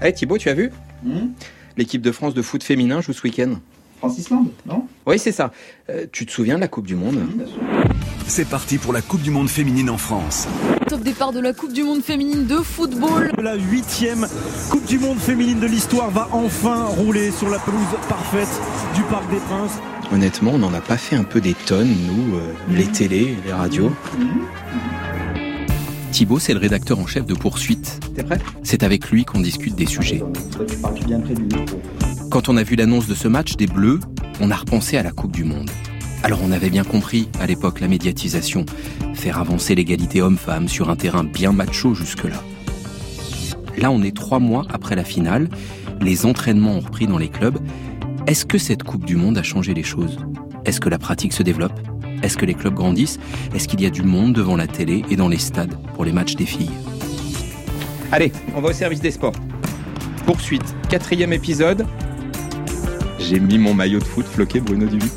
Hey Thibaut, tu as vu Hmm L'équipe de France de foot féminin joue ce week-end. France-Islande, non Oui, c'est ça. Euh, tu te souviens de la Coupe du Monde C'est parti pour la Coupe du Monde féminine en France. Top départ de la Coupe du Monde féminine de football. La huitième Coupe du Monde féminine de l'histoire va enfin rouler sur la pelouse parfaite du Parc des Princes. Honnêtement, on n'en a pas fait un peu des tonnes, nous, euh, les télés, les radios. Thibaut, c'est le rédacteur en chef de Poursuite. T'es prêt? C'est avec lui qu'on discute des sujets. Toi, tu parles bien près du micro. Quand on a vu l'annonce de ce match des Bleus, on a repensé à la Coupe du Monde. Alors on avait bien compris, à l'époque, la médiatisation. Faire avancer l'égalité homme-femme sur un terrain bien macho jusque-là. Là, on est trois mois après la finale. Les entraînements ont repris dans les clubs. Est-ce que cette Coupe du Monde a changé les choses? Est-ce que la pratique se développe? Est-ce que les clubs grandissent? Est-ce qu'il y a du monde devant la télé et dans les stades pour les matchs des filles? Allez, on va au service des sports. Poursuite, quatrième épisode. J'ai mis mon maillot de foot floqué Bruno Duvic.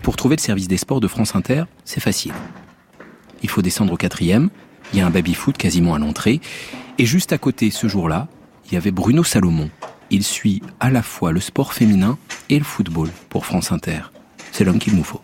Pour trouver le service des sports de France Inter, c'est facile. Il faut descendre au quatrième, il y a un baby-foot quasiment à l'entrée, et juste à côté, ce jour-là, il y avait Bruno Salomon. Il suit à la fois le sport féminin et le football pour France Inter. C'est l'homme qu'il nous faut.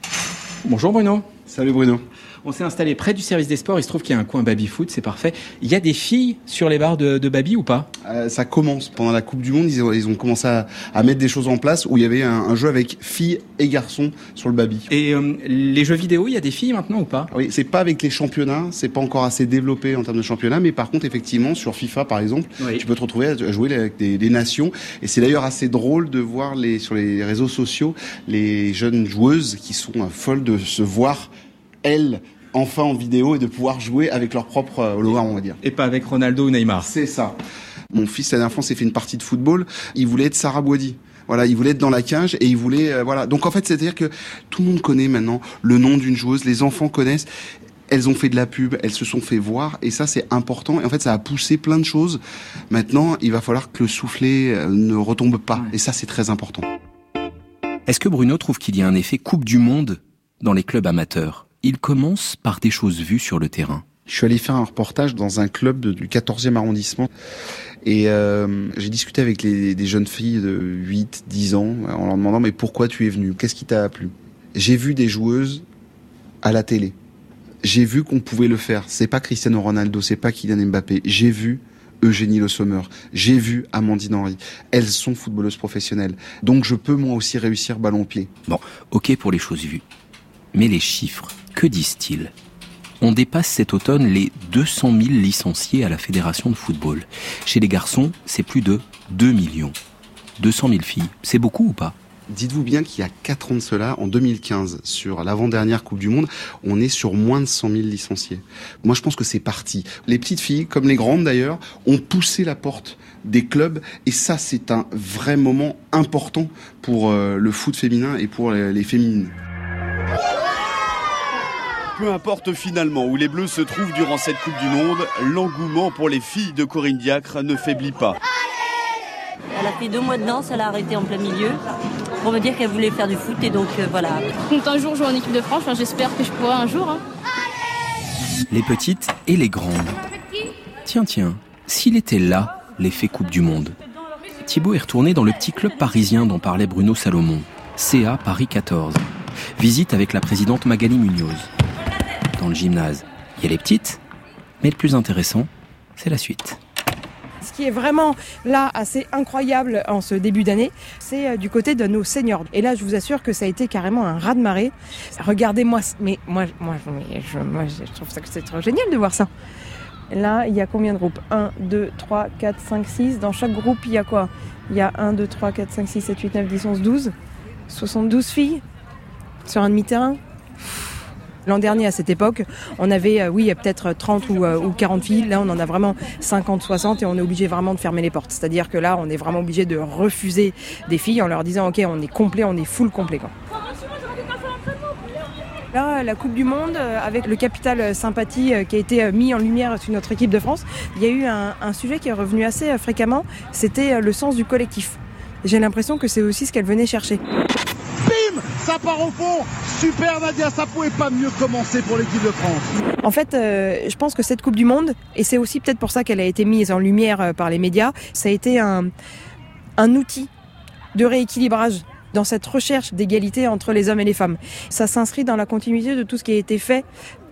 Bonjour Bruno. Salut Bruno. On s'est installé près du service des sports. Il se trouve qu'il y a un coin baby-foot, c'est parfait. Il y a des filles sur les barres de, de baby ou pas? Euh, ça commence pendant la Coupe du Monde. Ils ont, ils ont commencé à, à mettre des choses en place où il y avait un, un jeu avec filles et garçons sur le baby. Et euh, les jeux vidéo, il y a des filles maintenant ou pas? Oui, c'est pas avec les championnats, c'est pas encore assez développé en termes de championnat, mais par contre, effectivement, sur FIFA, par exemple, Oui. tu peux te retrouver à jouer avec des, des nations. Et c'est d'ailleurs assez drôle de voir les, sur les réseaux sociaux les jeunes joueuses qui sont euh, folles de se voir, elles, enfin en vidéo et de pouvoir jouer avec leur propre euh, hologramme, on va dire. Et pas avec Ronaldo ou Neymar. C'est ça. Mon fils, la dernière fois, s'est fait une partie de football. Il voulait être Sarah Boidi. Voilà, il voulait être dans la cage et il voulait, euh, voilà. Donc en fait, c'est-à-dire que tout le monde connaît maintenant le nom d'une joueuse, les enfants connaissent. Elles ont fait de la pub, elles se sont fait voir et ça c'est important. Et en fait, ça a poussé plein de choses. Maintenant, il va falloir que le soufflet euh, ne retombe pas et ça c'est très important. Est-ce que Bruno trouve qu'il y a un effet Coupe du Monde dans les clubs amateurs? Il commence par des choses vues sur le terrain. Je suis allé faire un reportage dans un club de- du 14e arrondissement et euh, j'ai discuté avec les, des jeunes filles de 8, 10 ans en leur demandant mais pourquoi tu es venu Qu'est-ce qui t'a plu? J'ai vu des joueuses à la télé. J'ai vu qu'on pouvait le faire. C'est pas Cristiano Ronaldo, c'est pas Kylian Mbappé. J'ai vu Eugénie Le Sommer. J'ai vu Amandine Henry. Elles sont footballeuses professionnelles. Donc je peux moi aussi réussir ballon pied. Bon, ok pour les choses vues. Mais les chiffres, que disent-ils? On dépasse cet automne les 200 000 licenciés à la Fédération de football. Chez les garçons, c'est plus de 2 millions. 200 000 filles, c'est beaucoup ou pas? Dites-vous bien qu'il y a 4 ans de cela, en 2015, sur l'avant-dernière Coupe du Monde, on est sur moins de 100 000 licenciés. Moi, je pense que c'est parti. Les petites filles, comme les grandes d'ailleurs, ont poussé la porte des clubs et ça, c'est un vrai moment important pour euh, le foot féminin et pour les, les féminines. Peu importe finalement où les Bleus se trouvent durant cette Coupe du Monde, l'engouement pour les filles de Corinne Diacre ne faiblit pas. Elle a fait deux mois de danse, elle a arrêté en plein milieu pour me dire qu'elle voulait faire du foot et donc euh, voilà. compte un jour jouer en équipe de France. Enfin, J'espère que je pourrai un jour. hein. Les petites et les grandes. Tiens, tiens, s'il était là, l'effet Coupe du Monde. Thibaut est retourné dans le petit club parisien dont parlait Bruno Salomon, CA Paris 14. Visite avec la présidente Magali Munoz. Dans le gymnase, il y a les petites, mais le plus intéressant, c'est la suite. Ce qui est vraiment là assez incroyable en ce début d'année, c'est euh, du côté de nos seniors. Et là, je vous assure que ça a été carrément un raz de marée. Regardez-moi, mais moi, moi, mais je, moi, je trouve ça que c'est trop génial de voir ça. Là, il y a combien de groupes? 1, 2, 3, 4, 5, 6. Dans chaque groupe, il y a quoi? Il y a 1, 2, 3, 4, 5, 6, 7, 8, 9, 10, 11, 12. 72 filles sur un demi-terrain. L'an dernier, à cette époque, on avait, euh, oui, peut-être 30 ou, euh, ou 40 filles. Là, on en a vraiment 50, 60 et on est obligé vraiment de fermer les portes. C'est-à-dire que là, on est vraiment obligé de refuser des filles en leur disant, OK, on est complet, on est full complet. Quoi. Là, la Coupe du Monde, euh, avec le capital euh, sympathie euh, qui a été euh, mis en lumière sur notre équipe de France, il y a eu un, sujet qui est revenu assez euh, fréquemment, c'était euh, le sens du collectif. J'ai l'impression que c'est aussi ce qu'elle venait chercher. Ça part au fond. Super Nadia, ça pouvait pas mieux commencer pour l'équipe de France. En fait, euh, je pense que cette Coupe du Monde, et c'est aussi peut-être pour ça qu'elle a été mise en lumière euh, par les médias, ça a été un, un outil de rééquilibrage dans cette recherche d'égalité entre les hommes et les femmes. Ça s'inscrit dans la continuité de tout ce qui a été fait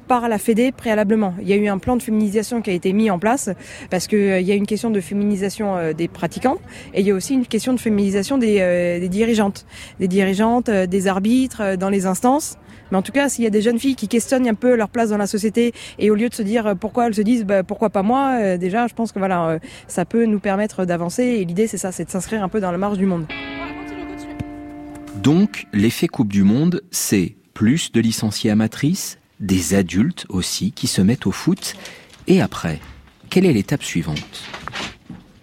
par la Fédé préalablement. Il y a eu un plan de féminisation qui a été mis en place parce qu'il euh, y a une question de féminisation euh, des pratiquants et il y a aussi une question de féminisation des, euh, dirigeantes, des dirigeantes, des arbitres dans les instances. Mais en tout cas, s'il y a des jeunes filles qui questionnent un peu leur place dans la société et au lieu de se dire pourquoi elles se disent bah, pourquoi pas moi, déjà, je pense que voilà, ça peut nous permettre d'avancer. Et l'idée, c'est ça, c'est de s'inscrire un peu dans la marge du monde. Donc, l'effet Coupe du Monde, c'est plus de licenciés amatrices, des adultes aussi qui se mettent au foot. Et après, quelle est l'étape suivante?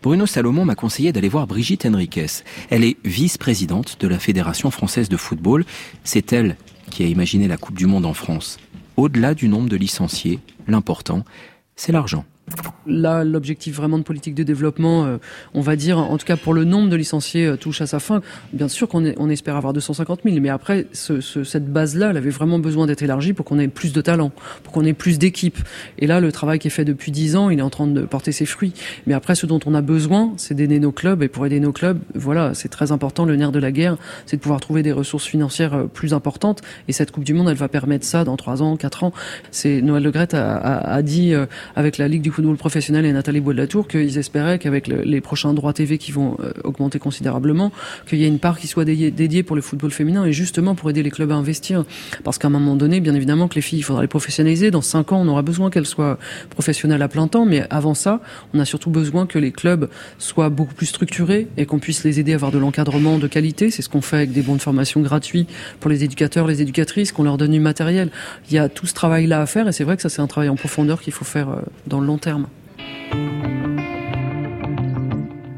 Bruno Salomon m'a conseillé d'aller voir Brigitte Henriquez. Elle est vice-présidente de la Fédération française de football. C'est elle qui a imaginé la Coupe du Monde en France. Au-delà du nombre de licenciés, l'important, c'est l'argent. Là, l'objectif vraiment de politique de développement, euh, on va dire, en tout cas pour le nombre de licenciés, euh, touche à sa fin. Bien sûr qu'on on espère avoir 250 000, mais après, ce, ce, cette base-là, elle avait vraiment besoin d'être élargie pour qu'on ait plus de talent, pour qu'on ait plus d'équipes. Et là, le travail qui est fait depuis 10 ans, il est en train de porter ses fruits. Mais après, ce dont on a besoin, c'est d'aider nos clubs. Et pour aider nos clubs, voilà, c'est très important. Le nerf de la guerre, c'est de pouvoir trouver des ressources financières euh, plus importantes. Et cette Coupe du Monde, elle va permettre ça dans 3 ans, 4 ans. C'est Noël Le Gret a, a, a dit avec la Ligue du football et Nathalie Bois de la Tour qu'ils espéraient qu'avec le, les prochains droits TV qui vont euh, augmenter considérablement, qu'il y ait une part qui soit dédiée, dédiée pour le football féminin et justement pour aider les clubs à investir. Parce qu'à un moment donné, bien évidemment que les filles, il faudra les professionnaliser. Dans cinq ans, on aura besoin qu'elles soient professionnelles à plein temps, mais avant ça, on a surtout besoin que les clubs soient beaucoup plus structurés et qu'on puisse les aider à avoir de l'encadrement de qualité. C'est ce qu'on fait avec des bons de formation gratuits pour les éducateurs, les éducatrices, qu'on leur donne du matériel. Il y a tout ce travail-là à faire et c'est vrai que ça, c'est un travail en profondeur qu'il faut faire euh, dans le long terme.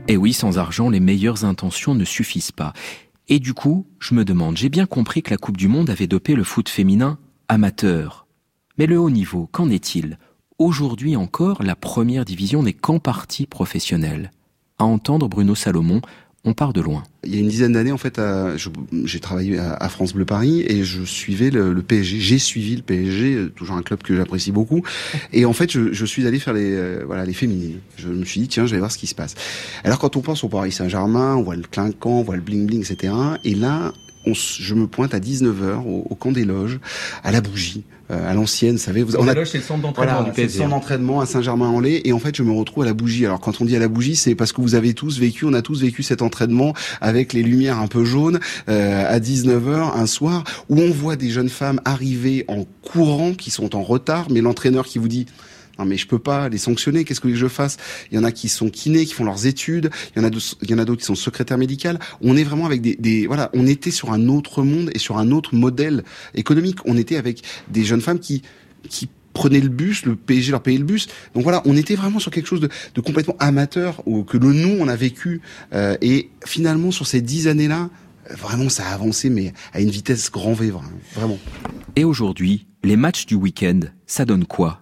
Et oui, sans argent, les meilleures intentions ne suffisent pas. Et du coup, je me demande, j'ai bien compris que la Coupe du Monde avait dopé le foot féminin amateur. Mais le haut niveau, qu'en est-il? Aujourd'hui encore, la première division n'est qu'en partie professionnelle. À entendre Bruno Salomon, on part de loin. Il y a une dizaine d'années, en fait, j'ai travaillé à, France Bleu Paris et je suivais le, le PSG. J'ai suivi le PSG, euh, toujours un club que j'apprécie beaucoup. Et en fait, je, je suis allé faire les, euh, voilà, les féminines. Je me suis dit, tiens, je vais voir ce qui se passe. Alors, quand on pense au Paris Saint-Germain, on voit le clinquant, on voit le bling bling, etc. Et là, on, je me pointe à 19h au, au, camp des loges, à la bougie, euh, à l'ancienne, vous savez. Vous, on a, c'est le centre d'entraînement voilà, du PSG. C'est le centre d'entraînement à Saint-Germain-en-Laye. Et en fait, je me retrouve à la bougie. Alors, quand on dit à la bougie, c'est parce que vous avez tous vécu, on a tous vécu cet entraînement avec les lumières un peu jaunes euh, à 19h un soir, où on voit des jeunes femmes arriver en courant, qui sont en retard, mais l'entraîneur qui vous dit non mais je peux pas les sanctionner. Qu'est-ce que je fasse? Il y en a qui sont kinés, qui font leurs études. Il y en a, il y en a d'autres qui sont secrétaires médicales. On est vraiment avec des, des, voilà, on était sur un autre monde et sur un autre modèle économique. On était avec des jeunes femmes qui qui prenaient le bus, le PSG leur payait le bus. Donc voilà, on était vraiment sur quelque chose de, de complètement amateur ou que le nous on a vécu. Euh, et finalement sur ces dix années-là, vraiment ça a avancé mais à une vitesse grand V vraiment. Et aujourd'hui, les matchs du week-end, ça donne quoi?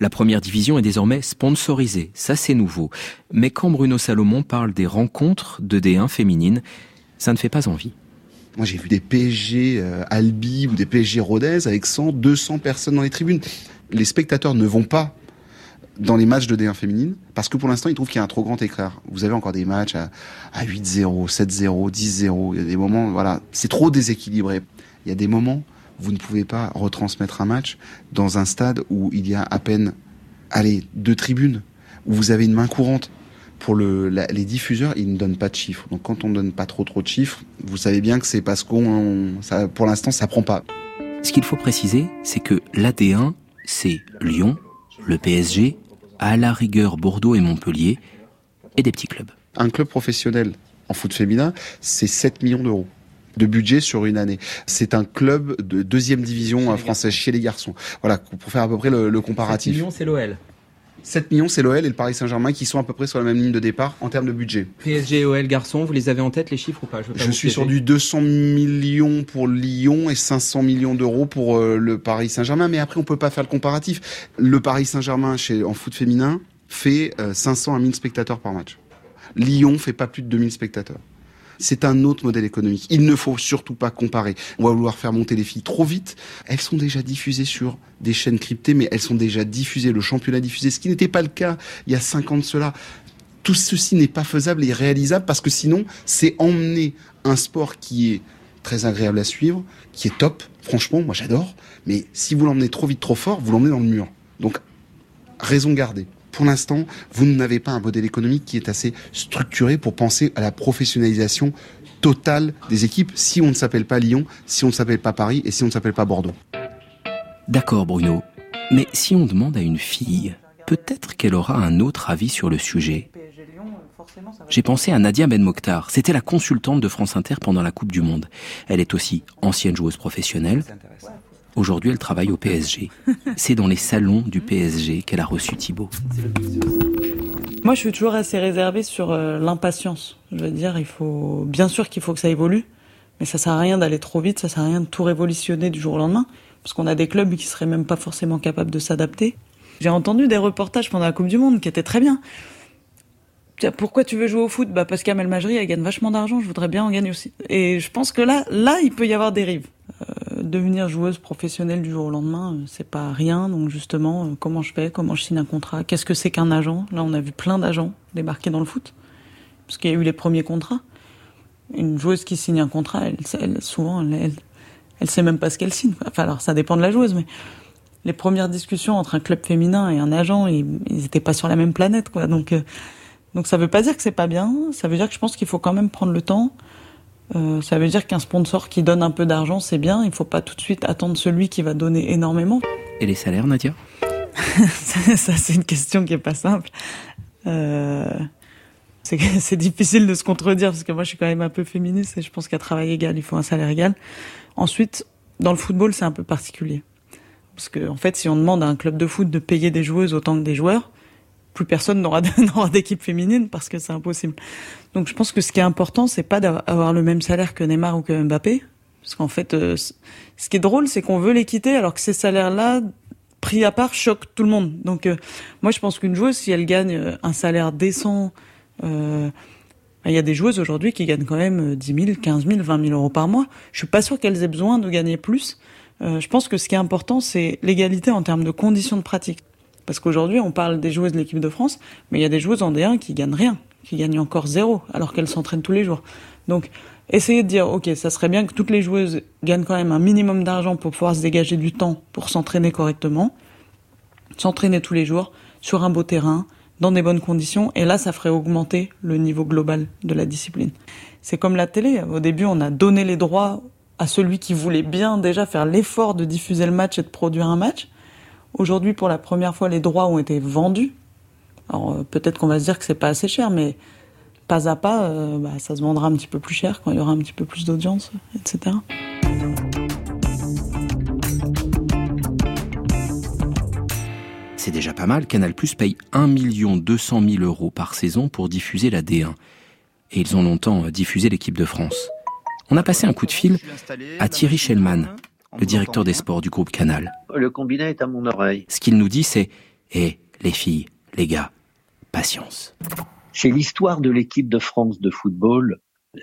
La première division est désormais sponsorisée, ça c'est nouveau. Mais quand Bruno Salomon parle des rencontres de D1 féminines, ça ne fait pas envie. Moi, j'ai vu des PSG euh, Albi ou des PSG Rodez avec 100, 200 personnes dans les tribunes. Les spectateurs ne vont pas dans les matchs de D1 féminine parce que pour l'instant, ils trouvent qu'il y a un trop grand écart. Vous avez encore des matchs à, à 8-0, 7-0, 10-0. Il y a des moments, voilà, c'est trop déséquilibré. Il y a des moments vous ne pouvez pas retransmettre un match dans un stade où il y a à peine, allez, deux tribunes, où vous avez une main courante. Pour le, la, les diffuseurs, ils ne donnent pas de chiffres. Donc quand on ne donne pas trop trop de chiffres, vous savez bien que c'est parce qu'on, ça, pour l'instant, ça prend pas. Ce qu'il faut préciser, c'est que l'AD1, c'est Lyon, le PSG, à la rigueur Bordeaux et Montpellier, et des petits clubs. Un club professionnel en foot féminin, c'est 7 millions d'euros de budget sur une année. C'est un club de deuxième division française chez les garçons. Voilà, pour faire à peu près le, le comparatif. 7 millions, c'est l'OL. 7 millions, c'est l'OL et le Paris Saint-Germain qui sont à peu près sur la même ligne de départ en termes de budget. PSG et OL garçons, vous les avez en tête les chiffres ou pas? Je, Je suis sur du 200 millions pour Lyon et 500 millions d'euros pour euh, le Paris Saint-Germain. Mais après, on peut pas faire le comparatif. Le Paris Saint-Germain chez en foot féminin fait euh, 500 à 1000 spectateurs par match. Lyon fait pas plus de 2000 spectateurs. C'est un autre modèle économique. Il ne faut surtout pas comparer. On va vouloir faire monter les filles trop vite. Elles sont déjà diffusées sur des chaînes cryptées, mais elles sont déjà diffusées. Le championnat diffusé, ce qui n'était pas le cas il y a cinq ans de cela. Tout ceci n'est pas faisable et réalisable parce que sinon, c'est emmener un sport qui est très agréable à suivre, qui est top. Franchement, moi j'adore. Mais si vous l'emmenez trop vite, trop fort, vous l'emmenez dans le mur. Donc, raison gardée. Pour l'instant, vous n'avez pas un modèle économique qui est assez structuré pour penser à la professionnalisation totale des équipes si on ne s'appelle pas Lyon, si on ne s'appelle pas Paris et si on ne s'appelle pas Bordeaux. D'accord Bruno, mais si on demande à une fille, peut-être qu'elle aura un autre avis sur le sujet. J'ai pensé à Nadia Ben Mokhtar. C'était la consultante de France Inter pendant la Coupe du Monde. Elle est aussi ancienne joueuse professionnelle. Aujourd'hui, elle travaille au PSG. C'est dans les salons du PSG qu'elle a reçu Thibaut. Moi, je suis toujours assez réservée sur euh, l'impatience. Je veux dire, il faut, bien sûr qu'il faut que ça évolue, mais ça sert à rien d'aller trop vite, ça sert à rien de tout révolutionner du jour au lendemain, parce qu'on a des clubs qui seraient même pas forcément capables de s'adapter. J'ai entendu des reportages pendant la Coupe du Monde qui étaient très bien. Pourquoi tu veux jouer au foot? Bah parce qu'Amel Majri elle gagne vachement d'argent, je voudrais bien en gagner aussi. Et je pense que là, là, il peut y avoir des rives. Euh, devenir joueuse professionnelle du jour au lendemain, euh, c'est pas rien. Donc justement, euh, comment je fais? Comment je signe un contrat? Qu'est-ce que c'est qu'un agent? Là, on a vu plein d'agents débarquer dans le foot, parce qu'il y a eu les premiers contrats. Une joueuse qui signe un contrat, elle, elle souvent, elle, elle, sait même pas ce qu'elle signe. Enfin, alors ça dépend de la joueuse, mais les premières discussions entre un club féminin et un agent, ils, ils étaient pas sur la même planète, quoi. Donc donc ça veut pas dire que c'est pas bien, ça veut dire que je pense qu'il faut quand même prendre le temps. Euh, ça veut dire qu'un sponsor qui donne un peu d'argent, c'est bien, il faut pas tout de suite attendre celui qui va donner énormément. Et les salaires, Nadia? Ça, c'est une question qui est pas simple. Euh, c'est difficile de se contredire parce que moi je suis quand même un peu féministe et je pense qu'à travail égal, il faut un salaire égal. Ensuite, dans le football, c'est un peu particulier. Parce que, en fait, si on demande à un club de foot de payer des joueuses autant que des joueurs, plus personne n'aura d'équipe féminine parce que c'est impossible. Donc je pense que ce qui est important, c'est pas d'avoir le même salaire que Neymar ou que Mbappé, parce qu'en fait, euh, ce qui est drôle, c'est qu'on veut l'équité alors que ces salaires-là, pris à part, choquent tout le monde. Donc euh, moi, je pense qu'une joueuse, si elle gagne euh, un salaire décent, il y a des joueuses aujourd'hui qui gagnent quand même 10 000, 15 000, 20 000 euros par mois. Je suis pas sûr qu'elles aient besoin de gagner plus. je pense que ce qui est important, c'est l'égalité en termes de conditions de pratique. Parce qu'aujourd'hui, on parle des joueuses de l'équipe de France, mais il y a des joueuses en D1 qui gagnent rien, qui gagnent encore zéro, alors qu'elles s'entraînent tous les jours. Donc, essayez de dire, ok, ça serait bien que toutes les joueuses gagnent quand même un minimum d'argent pour pouvoir se dégager du temps pour s'entraîner correctement, s'entraîner tous les jours, sur un beau terrain, dans des bonnes conditions, et là, ça ferait augmenter le niveau global de la discipline. C'est comme la télé. Au début, on a donné les droits à celui qui voulait bien déjà faire l'effort de diffuser le match et de produire un match. Aujourd'hui, pour la première fois, les droits ont été vendus. Alors euh, peut-être qu'on va se dire que c'est pas assez cher, mais pas à pas, euh, bah, ça se vendra un petit peu plus cher quand il y aura un petit peu plus d'audience, etc. C'est déjà pas mal. Canal Plus paye 1 200 000 euros par saison pour diffuser la D1. Et ils ont longtemps euh, diffusé l'équipe de France. On a passé un coup de fil à Thierry Schellman, le directeur des sports du groupe Canal. Le combiné est à mon oreille. Ce qu'il nous dit, c'est Eh, les filles, les gars, patience. C'est l'histoire de l'équipe de France de football,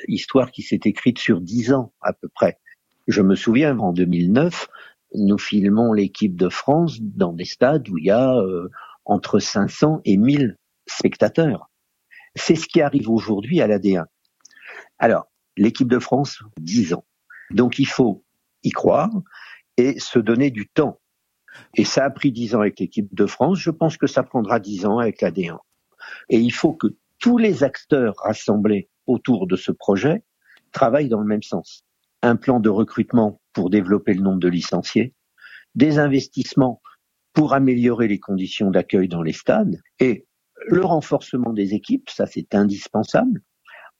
histoire qui s'est écrite sur dix ans à peu près. Je me souviens, en 2009, nous filmons l'équipe de France dans des stades où il y a euh, entre 500 et 1000 spectateurs. C'est ce qui arrive aujourd'hui à l'AD1. Alors, l'équipe de France, 10 ans. Donc il faut y croire et se donner du temps. Et ça a pris dix ans avec l'équipe de France. Je pense que ça prendra dix ans avec la D1. Et il faut que tous les acteurs rassemblés autour de ce projet travaillent dans le même sens. Un plan de recrutement pour développer le nombre de licenciés, des investissements pour améliorer les conditions d'accueil dans les stades et le renforcement des équipes, ça c'est indispensable.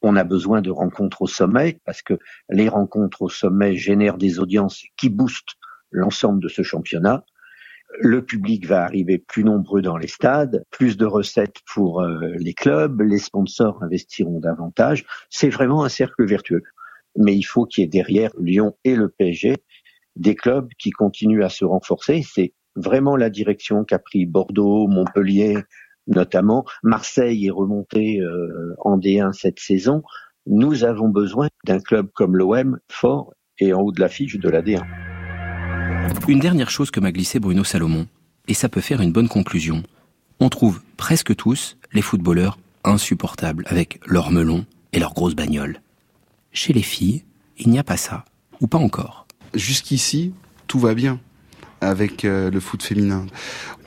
On a besoin de rencontres au sommet parce que les rencontres au sommet génèrent des audiences qui boostent l'ensemble de ce championnat. Le public va arriver plus nombreux dans les stades, plus de recettes pour euh, les clubs, les sponsors investiront davantage. C'est vraiment un cercle vertueux. Mais il faut qu'il y ait derrière Lyon et le PSG des clubs qui continuent à se renforcer. C'est vraiment la direction qu'a pris Bordeaux, Montpellier, notamment. Marseille est remonté euh, en D1 cette saison. Nous avons besoin d'un club comme l'OM fort et en haut de l'affiche de la D1. Une dernière chose que m'a glissé Bruno Salomon, et ça peut faire une bonne conclusion. On trouve presque tous les footballeurs insupportables avec leurs melons et leurs grosses bagnoles. Chez les filles, il n'y a pas ça, ou pas encore. Jusqu'ici, tout va bien avec euh, le foot féminin.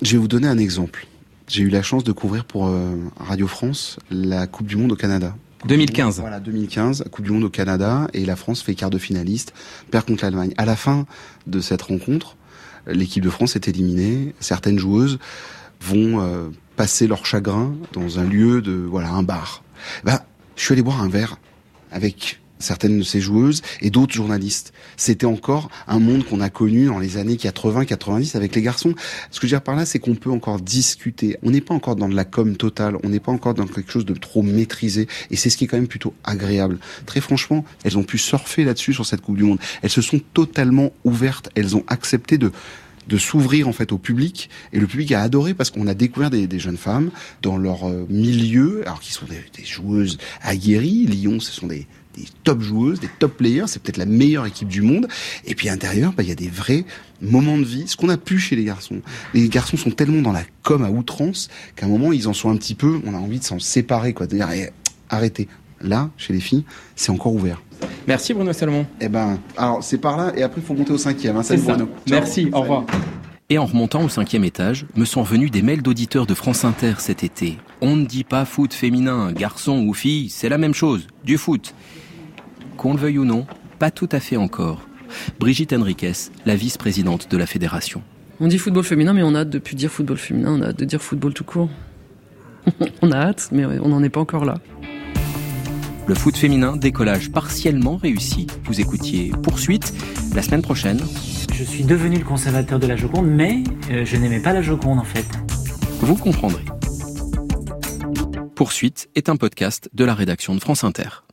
Je vais vous donner un exemple. J'ai eu la chance de couvrir pour euh, Radio France la Coupe du Monde au Canada. 2015. Voilà, 2015, Coupe du Monde au Canada, et la France fait quart de finaliste, perd contre l'Allemagne. À la fin de cette rencontre, l'équipe de France est éliminée. Certaines joueuses vont euh, passer leur chagrin dans un lieu de, voilà, un bar. Ben, je suis allé boire un verre avec certaines de ces joueuses et d'autres journalistes. C'était encore un monde qu'on a connu dans les années 80-90 avec les garçons. Ce que je veux dire par là, c'est qu'on peut encore discuter. On n'est pas encore dans de la com totale, on n'est pas encore dans quelque chose de trop maîtrisé et c'est ce qui est quand même plutôt agréable. Très franchement, elles ont pu surfer là-dessus sur cette Coupe du Monde. Elles se sont totalement ouvertes, elles ont accepté de de s'ouvrir en fait au public et le public a adoré parce qu'on a découvert des, des, jeunes femmes dans leur euh, milieu alors qui sont des, des joueuses aguerries Lyon ce sont des, des top joueuses, des top players, c'est peut-être la meilleure équipe du monde. Et puis à l'intérieur, bah, il y a des vrais moments de vie, ce qu'on a pu chez les garçons. Les garçons sont tellement dans la com à outrance qu'à un moment, ils en sont un petit peu, on a envie de s'en séparer, quoi, de dire, eh, arrêtez. Là, chez les filles, c'est encore ouvert. Merci Bruno Salomon. Eh ben, alors c'est par là, et après il faut monter au cinquième. Hein, salut ça. Bruno. Merci, au revoir. Et en remontant au cinquième étage, me sont venus des mails d'auditeurs de France Inter cet été. On ne dit pas foot féminin, garçon ou fille, c'est la même chose, du foot. Qu'on le veuille ou non, pas tout à fait encore. Brigitte Henriquez, la vice-présidente de la fédération. On dit football féminin, mais on a hâte de plus dire football féminin, on a hâte de dire football tout court. on a hâte, mais on n'en est pas encore là. Le foot féminin, décollage partiellement réussi. Vous écoutiez Poursuite la semaine prochaine. Je suis devenu le conservateur de la Joconde, mais euh, je n'aimais pas la Joconde en fait. Vous comprendrez. Poursuite est un podcast de la rédaction de France Inter.